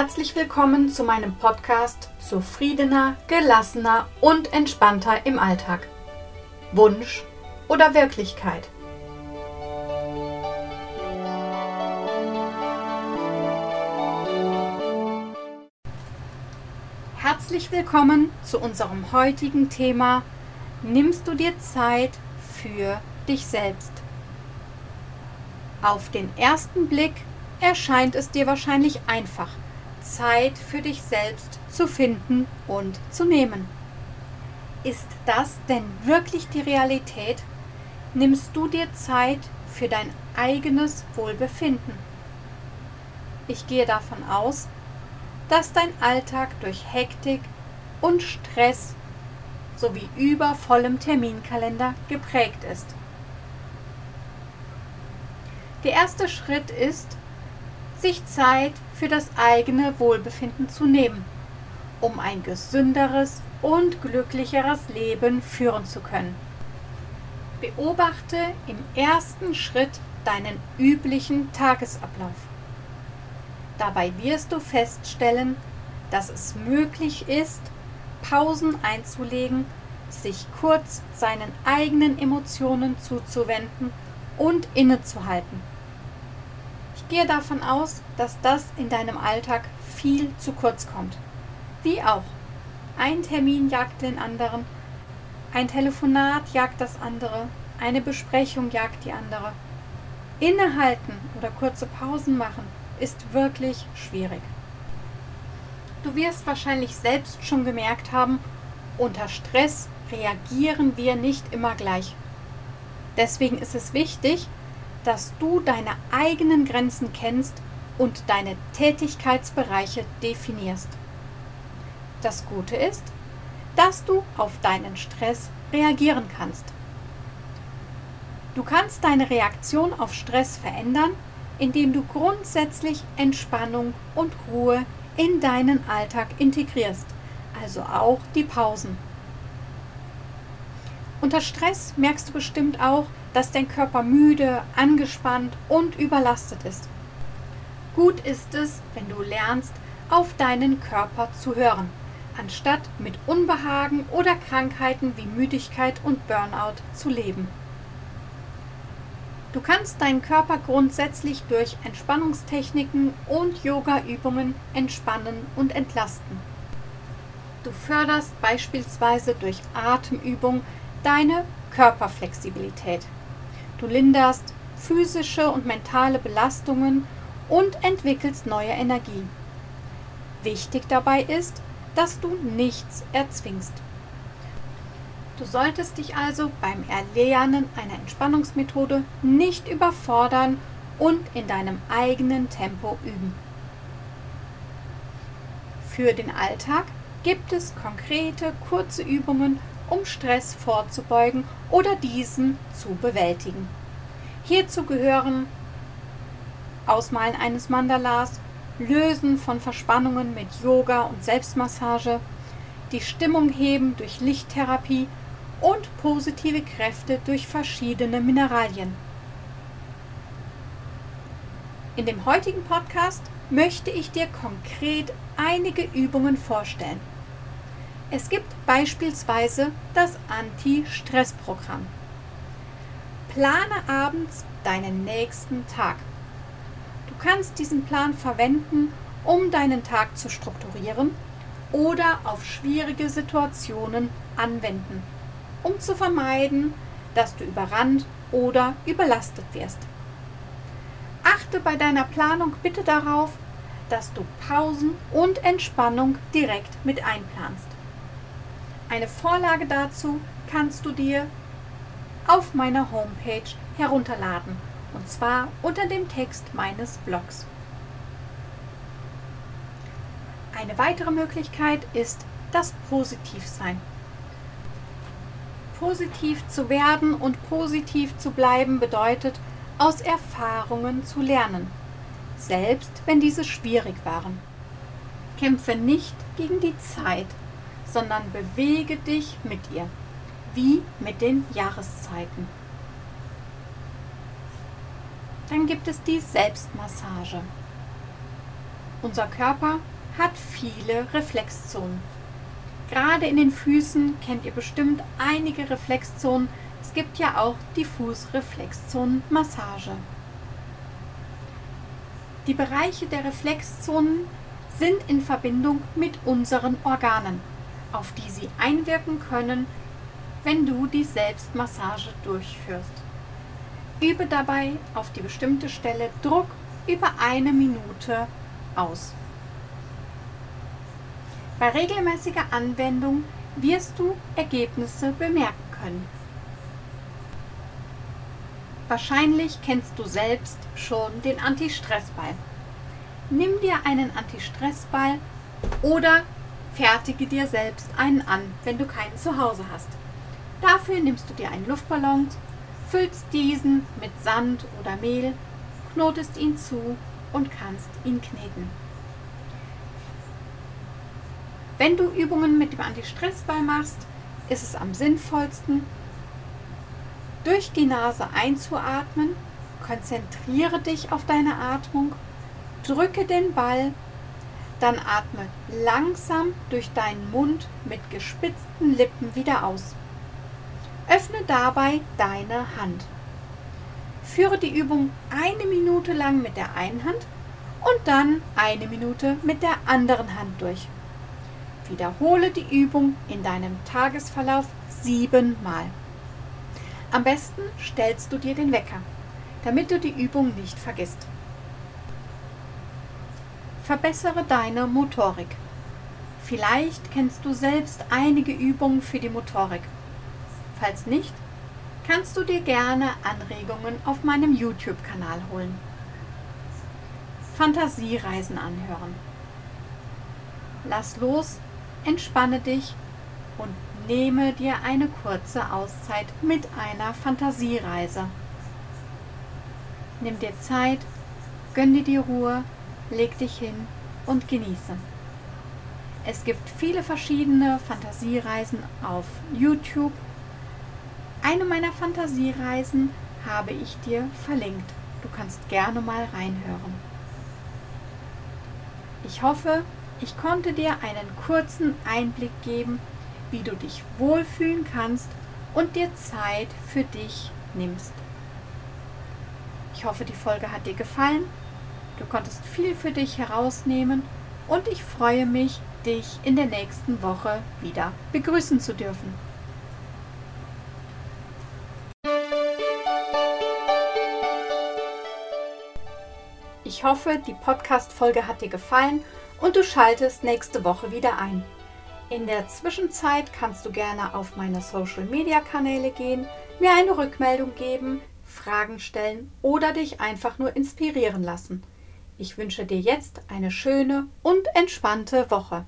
Herzlich willkommen zu meinem Podcast Zufriedener, gelassener und entspannter im Alltag. Wunsch oder Wirklichkeit? Herzlich willkommen zu unserem heutigen Thema Nimmst du dir Zeit für dich selbst? Auf den ersten Blick erscheint es dir wahrscheinlich einfach, Zeit für dich selbst zu finden und zu nehmen. Ist das denn wirklich die Realität? Nimmst du dir Zeit für dein eigenes Wohlbefinden? Ich gehe davon aus, dass dein Alltag durch Hektik und Stress sowie übervollem Terminkalender geprägt ist. Der erste Schritt ist, sich Zeit für das eigene Wohlbefinden zu nehmen, um ein gesünderes und glücklicheres Leben führen zu können. Beobachte im ersten Schritt deinen üblichen Tagesablauf. Dabei wirst du feststellen, dass es möglich ist, Pausen einzulegen, sich kurz seinen eigenen Emotionen zuzuwenden und innezuhalten gehe davon aus, dass das in deinem Alltag viel zu kurz kommt. Wie auch. Ein Termin jagt den anderen, ein Telefonat jagt das andere, eine Besprechung jagt die andere. Innehalten oder kurze Pausen machen ist wirklich schwierig. Du wirst wahrscheinlich selbst schon gemerkt haben, unter Stress reagieren wir nicht immer gleich. Deswegen ist es wichtig, dass du deine eigenen Grenzen kennst und deine Tätigkeitsbereiche definierst. Das Gute ist, dass du auf deinen Stress reagieren kannst. Du kannst deine Reaktion auf Stress verändern, indem du grundsätzlich Entspannung und Ruhe in deinen Alltag integrierst, also auch die Pausen. Unter Stress merkst du bestimmt auch, dass dein Körper müde, angespannt und überlastet ist. Gut ist es, wenn du lernst, auf deinen Körper zu hören, anstatt mit Unbehagen oder Krankheiten wie Müdigkeit und Burnout zu leben. Du kannst deinen Körper grundsätzlich durch Entspannungstechniken und Yoga-Übungen entspannen und entlasten. Du förderst beispielsweise durch Atemübung deine Körperflexibilität. Du linderst physische und mentale Belastungen und entwickelst neue Energie. Wichtig dabei ist, dass du nichts erzwingst. Du solltest dich also beim Erlernen einer Entspannungsmethode nicht überfordern und in deinem eigenen Tempo üben. Für den Alltag gibt es konkrete, kurze Übungen um Stress vorzubeugen oder diesen zu bewältigen. Hierzu gehören Ausmalen eines Mandalas, Lösen von Verspannungen mit Yoga und Selbstmassage, die Stimmung heben durch Lichttherapie und positive Kräfte durch verschiedene Mineralien. In dem heutigen Podcast möchte ich dir konkret einige Übungen vorstellen. Es gibt beispielsweise das Anti-Stress-Programm. Plane abends deinen nächsten Tag. Du kannst diesen Plan verwenden, um deinen Tag zu strukturieren oder auf schwierige Situationen anwenden, um zu vermeiden, dass du überrannt oder überlastet wirst. Achte bei deiner Planung bitte darauf, dass du Pausen und Entspannung direkt mit einplanst. Eine Vorlage dazu kannst du dir auf meiner Homepage herunterladen und zwar unter dem Text meines Blogs. Eine weitere Möglichkeit ist das Positivsein. Positiv zu werden und positiv zu bleiben bedeutet, aus Erfahrungen zu lernen, selbst wenn diese schwierig waren. Kämpfe nicht gegen die Zeit, sondern bewege dich mit ihr, wie mit den Jahreszeiten. Dann gibt es die Selbstmassage. Unser Körper hat viele Reflexzonen. Gerade in den Füßen kennt ihr bestimmt einige Reflexzonen. Es gibt ja auch die Fußreflexzonenmassage. Die Bereiche der Reflexzonen sind in Verbindung mit unseren Organen, auf die sie einwirken können, wenn du die Selbstmassage durchführst. Übe dabei auf die bestimmte Stelle Druck über eine Minute aus. Bei regelmäßiger Anwendung wirst du Ergebnisse bemerken können. Wahrscheinlich kennst du selbst schon den Anti-Stress-Ball. Nimm dir einen Anti-Stress-Ball oder fertige dir selbst einen an, wenn du keinen zu Hause hast. Dafür nimmst du dir einen Luftballon, füllst diesen mit Sand oder Mehl, knotest ihn zu und kannst ihn kneten. Wenn du Übungen mit dem Anti-Stress-Ball machst, ist es am sinnvollsten, durch die Nase einzuatmen, konzentriere dich auf deine Atmung, drücke den Ball, dann atme langsam durch deinen Mund mit gespitzten Lippen wieder aus. Öffne dabei deine Hand. Führe die Übung eine Minute lang mit der einen Hand und dann eine Minute mit der anderen Hand durch. Wiederhole die Übung in deinem Tagesverlauf siebenmal. Am besten stellst du dir den Wecker, damit du die Übung nicht vergisst. Verbessere deine Motorik. Vielleicht kennst du selbst einige Übungen für die Motorik. Falls nicht, kannst du dir gerne Anregungen auf meinem YouTube-Kanal holen. Fantasiereisen anhören. Lass los entspanne dich und nehme dir eine kurze Auszeit mit einer Fantasiereise. Nimm dir Zeit, gönn dir die Ruhe, leg dich hin und genieße. Es gibt viele verschiedene Fantasiereisen auf YouTube. Eine meiner Fantasiereisen habe ich dir verlinkt. Du kannst gerne mal reinhören. Ich hoffe, ich konnte dir einen kurzen Einblick geben, wie du dich wohlfühlen kannst und dir Zeit für dich nimmst. Ich hoffe, die Folge hat dir gefallen. Du konntest viel für dich herausnehmen und ich freue mich, dich in der nächsten Woche wieder begrüßen zu dürfen. Ich hoffe, die Podcast-Folge hat dir gefallen und du schaltest nächste Woche wieder ein. In der Zwischenzeit kannst du gerne auf meine Social-Media-Kanäle gehen, mir eine Rückmeldung geben, Fragen stellen oder dich einfach nur inspirieren lassen. Ich wünsche dir jetzt eine schöne und entspannte Woche.